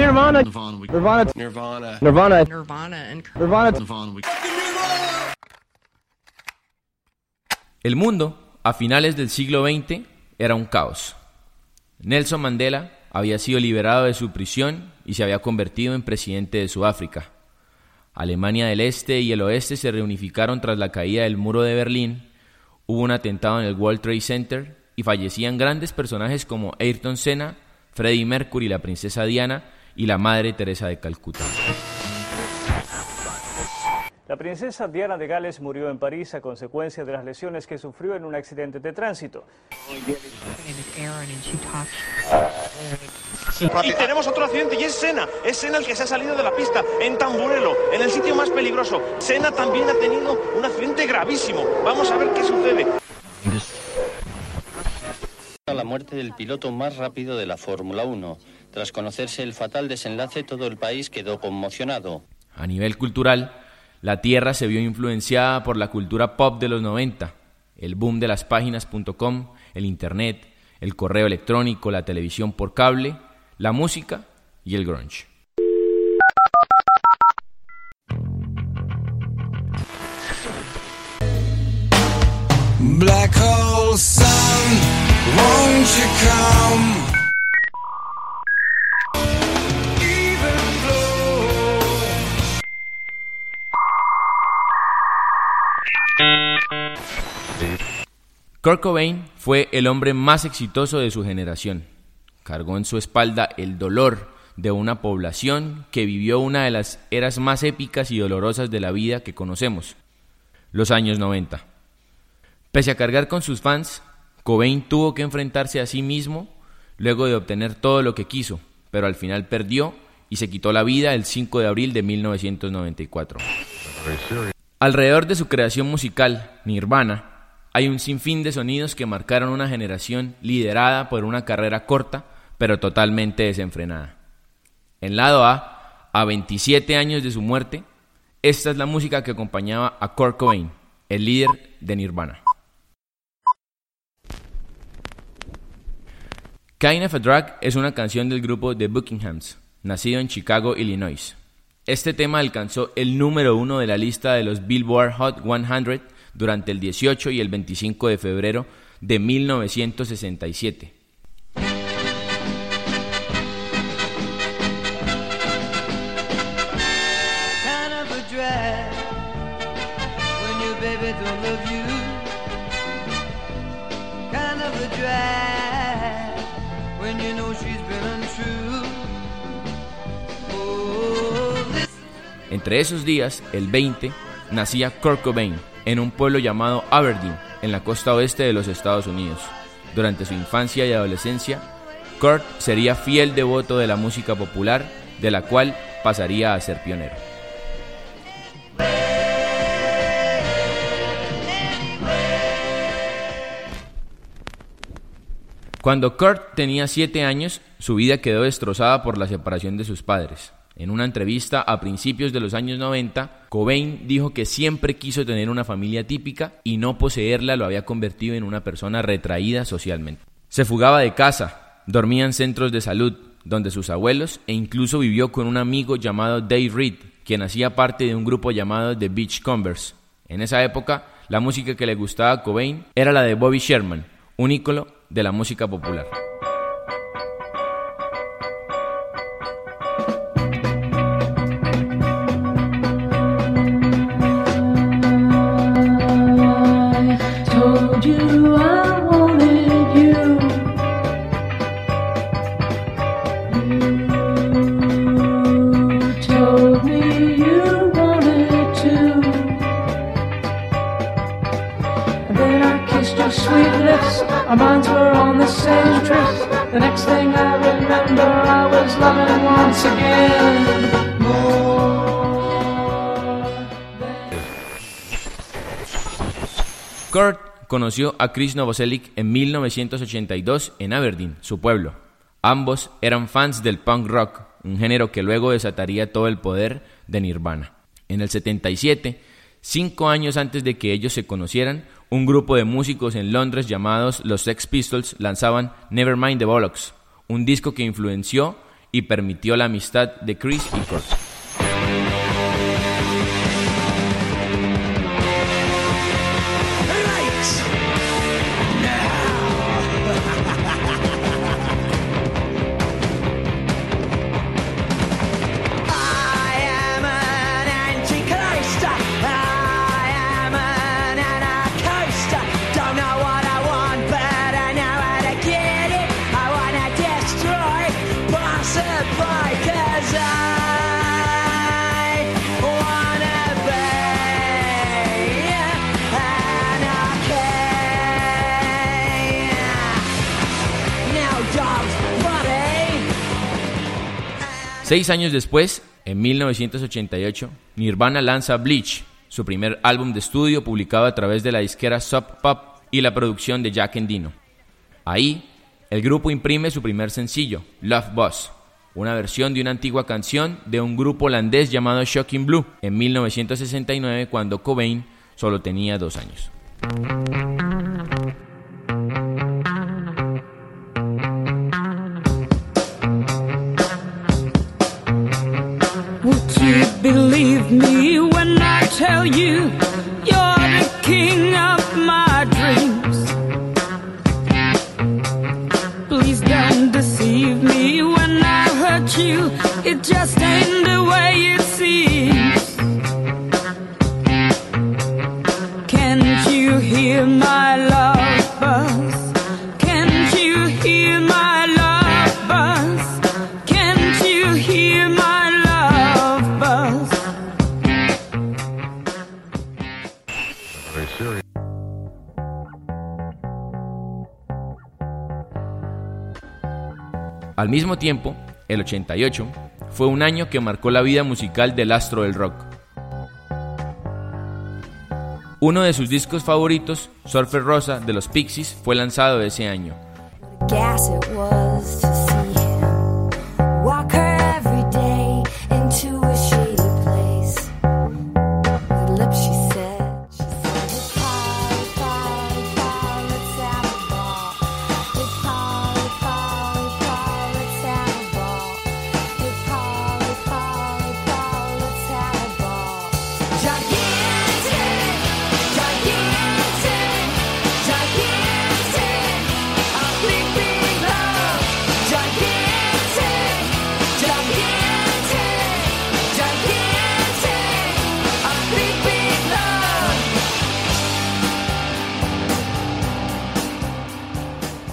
Nirvana. Nirvana. Nirvana. Nirvana. Nirvana and Nirvana. El mundo, a finales del siglo XX, era un caos. Nelson Mandela había sido liberado de su prisión y se había convertido en presidente de Sudáfrica. Alemania del Este y el Oeste se reunificaron tras la caída del muro de Berlín, hubo un atentado en el World Trade Center y fallecían grandes personajes como Ayrton Senna, Freddie Mercury, la princesa Diana y la Madre Teresa de Calcuta. La princesa Diana de Gales murió en París a consecuencia de las lesiones que sufrió en un accidente de tránsito. Y tenemos otro accidente y es Sena. Es Sena el que se ha salido de la pista en Tamburelo, en el sitio más peligroso. Sena también ha tenido un accidente gravísimo. Vamos a ver qué sucede. La muerte del piloto más rápido de la Fórmula 1. Tras conocerse el fatal desenlace, todo el país quedó conmocionado. A nivel cultural, la Tierra se vio influenciada por la cultura pop de los 90, el boom de las páginas.com, el Internet, el correo electrónico, la televisión por cable, la música y el grunge. Black hole sun, won't you come? Kurt Cobain fue el hombre más exitoso de su generación. Cargó en su espalda el dolor de una población que vivió una de las eras más épicas y dolorosas de la vida que conocemos, los años 90. Pese a cargar con sus fans, Cobain tuvo que enfrentarse a sí mismo luego de obtener todo lo que quiso, pero al final perdió y se quitó la vida el 5 de abril de 1994. Alrededor de su creación musical, Nirvana, hay un sinfín de sonidos que marcaron una generación liderada por una carrera corta, pero totalmente desenfrenada. En lado A, a 27 años de su muerte, esta es la música que acompañaba a Kurt Cobain, el líder de Nirvana. Kind of a Drag es una canción del grupo The Buckinghams, nacido en Chicago, Illinois. Este tema alcanzó el número uno de la lista de los Billboard Hot 100 durante el 18 y el 25 de febrero de 1967. kind of a drag when your baby don't love you. Kind of a drag when you know she's been untrue. Oh, this Entre esos días, el 20, nacía Kurt Cobain en un pueblo llamado Aberdeen, en la costa oeste de los Estados Unidos. Durante su infancia y adolescencia, Kurt sería fiel devoto de la música popular, de la cual pasaría a ser pionero. Cuando Kurt tenía 7 años, su vida quedó destrozada por la separación de sus padres. En una entrevista a principios de los años 90, Cobain dijo que siempre quiso tener una familia típica y no poseerla lo había convertido en una persona retraída socialmente. Se fugaba de casa, dormía en centros de salud, donde sus abuelos, e incluso vivió con un amigo llamado Dave Reed, quien hacía parte de un grupo llamado The Beach Converse. En esa época, la música que le gustaba a Cobain era la de Bobby Sherman, un ícono de la música popular. Kurt conoció a Chris Novoselic en 1982 en Aberdeen, su pueblo. Ambos eran fans del punk rock, un género que luego desataría todo el poder de Nirvana. En el 77, cinco años antes de que ellos se conocieran, un grupo de músicos en Londres llamados los Sex Pistols lanzaban Nevermind the Bollocks, un disco que influenció y permitió la amistad de Chris y Kurt. Seis años después, en 1988, Nirvana lanza Bleach, su primer álbum de estudio publicado a través de la disquera Sub Pop y la producción de Jack Endino. Ahí, el grupo imprime su primer sencillo, Love Boss, una versión de una antigua canción de un grupo holandés llamado Shocking Blue, en 1969 cuando Cobain solo tenía dos años. Believe me when I tell you you're the king of my dreams? Please don't deceive me when I hurt you. It just ain't the way it Al mismo tiempo, el 88 fue un año que marcó la vida musical del astro del rock. Uno de sus discos favoritos, Surfer Rosa de los Pixies, fue lanzado ese año.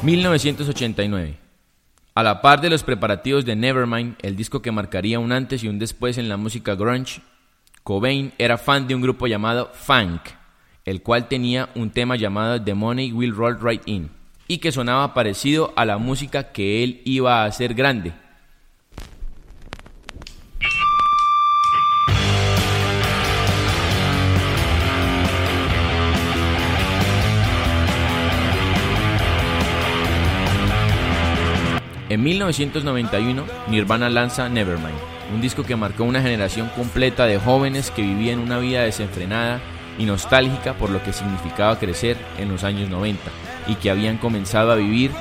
1989. A la par de los preparativos de Nevermind, el disco que marcaría un antes y un después en la música grunge, Cobain era fan de un grupo llamado Funk, el cual tenía un tema llamado The Money Will Roll Right In, y que sonaba parecido a la música que él iba a hacer grande. En 1991, Nirvana lanza Nevermind, un disco que marcó una generación completa de jóvenes que vivían una vida desenfrenada y nostálgica por lo que significaba crecer en los años 90 y que habían comenzado a vivir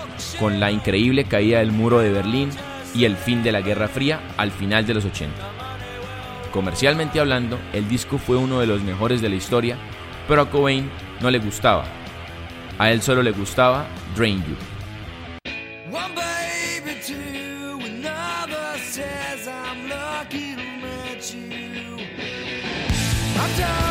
con la increíble caída del muro de Berlín y el fin de la Guerra Fría al final de los 80. Comercialmente hablando, el disco fue uno de los mejores de la historia, pero a Cobain no le gustaba. A él solo le gustaba Drain You. I'm done.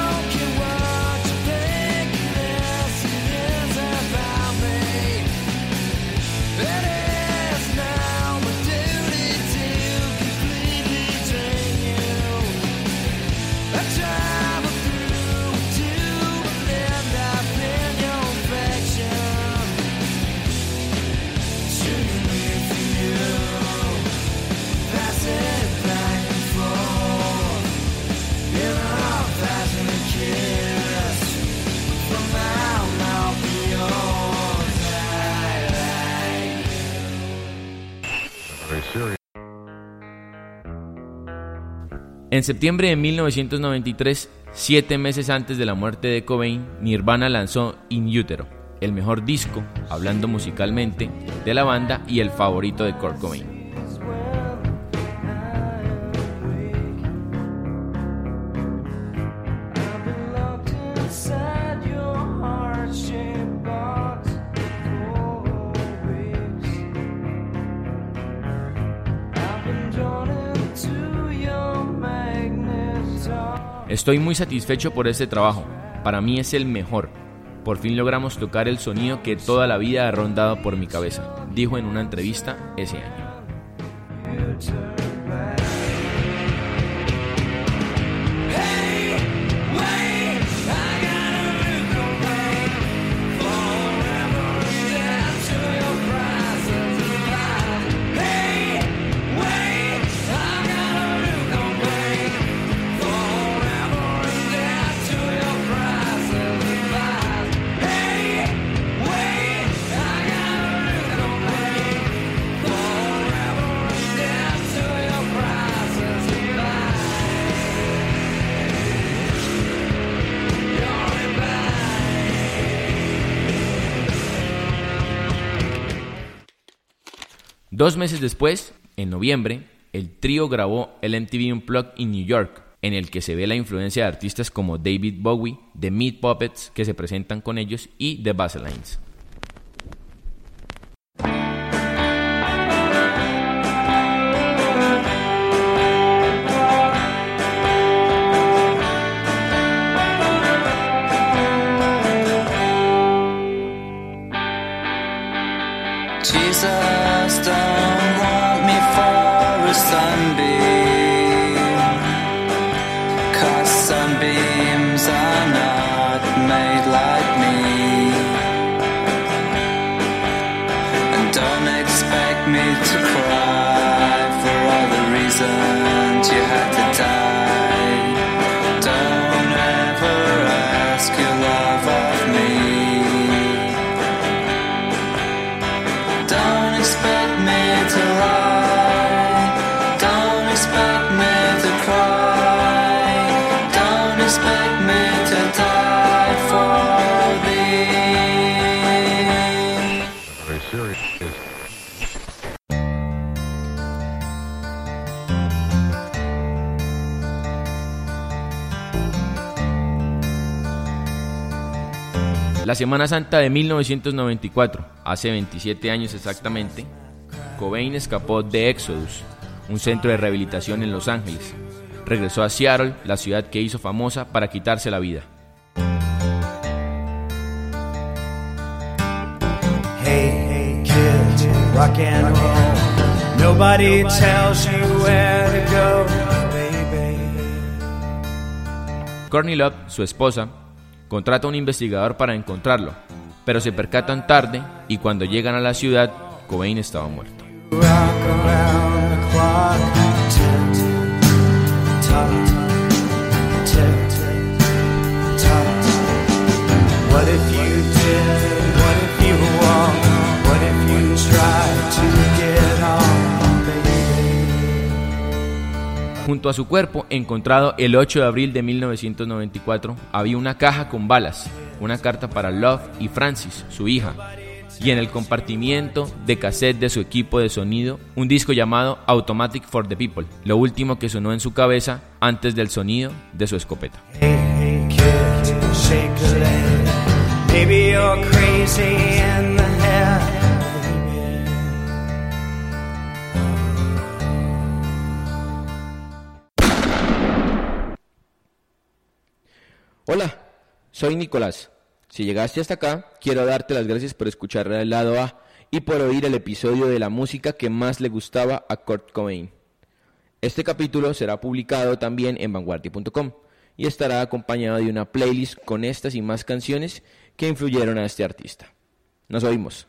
En septiembre de 1993, siete meses antes de la muerte de Cobain, Nirvana lanzó In Utero, el mejor disco, hablando musicalmente, de la banda y el favorito de Kurt Cobain. Estoy muy satisfecho por este trabajo. Para mí es el mejor. Por fin logramos tocar el sonido que toda la vida ha rondado por mi cabeza, dijo en una entrevista ese año. Dos meses después, en noviembre, el trío grabó el MTV Unplugged in New York, en el que se ve la influencia de artistas como David Bowie, The Meat Puppets, que se presentan con ellos, y The Baselines. For La Semana Santa de 1994, hace 27 años exactamente, Cobain escapó de Exodus, un centro de rehabilitación en Los Ángeles. Regresó a Seattle, la ciudad que hizo famosa para quitarse la vida. Hey, hey, kids, rock and roll. Nobody tells you where to go, baby. Courtney Love, su esposa, contrata a un investigador para encontrarlo, pero se percatan tarde y cuando llegan a la ciudad, Cobain estaba muerto. Junto a su cuerpo, encontrado el 8 de abril de 1994, había una caja con balas, una carta para Love y Francis, su hija, y en el compartimiento de cassette de su equipo de sonido, un disco llamado Automatic for the People, lo último que sonó en su cabeza antes del sonido de su escopeta. Hola, soy Nicolás. Si llegaste hasta acá, quiero darte las gracias por escuchar el lado A y por oír el episodio de la música que más le gustaba a Kurt Cobain. Este capítulo será publicado también en vanguardia.com y estará acompañado de una playlist con estas y más canciones que influyeron a este artista. Nos oímos.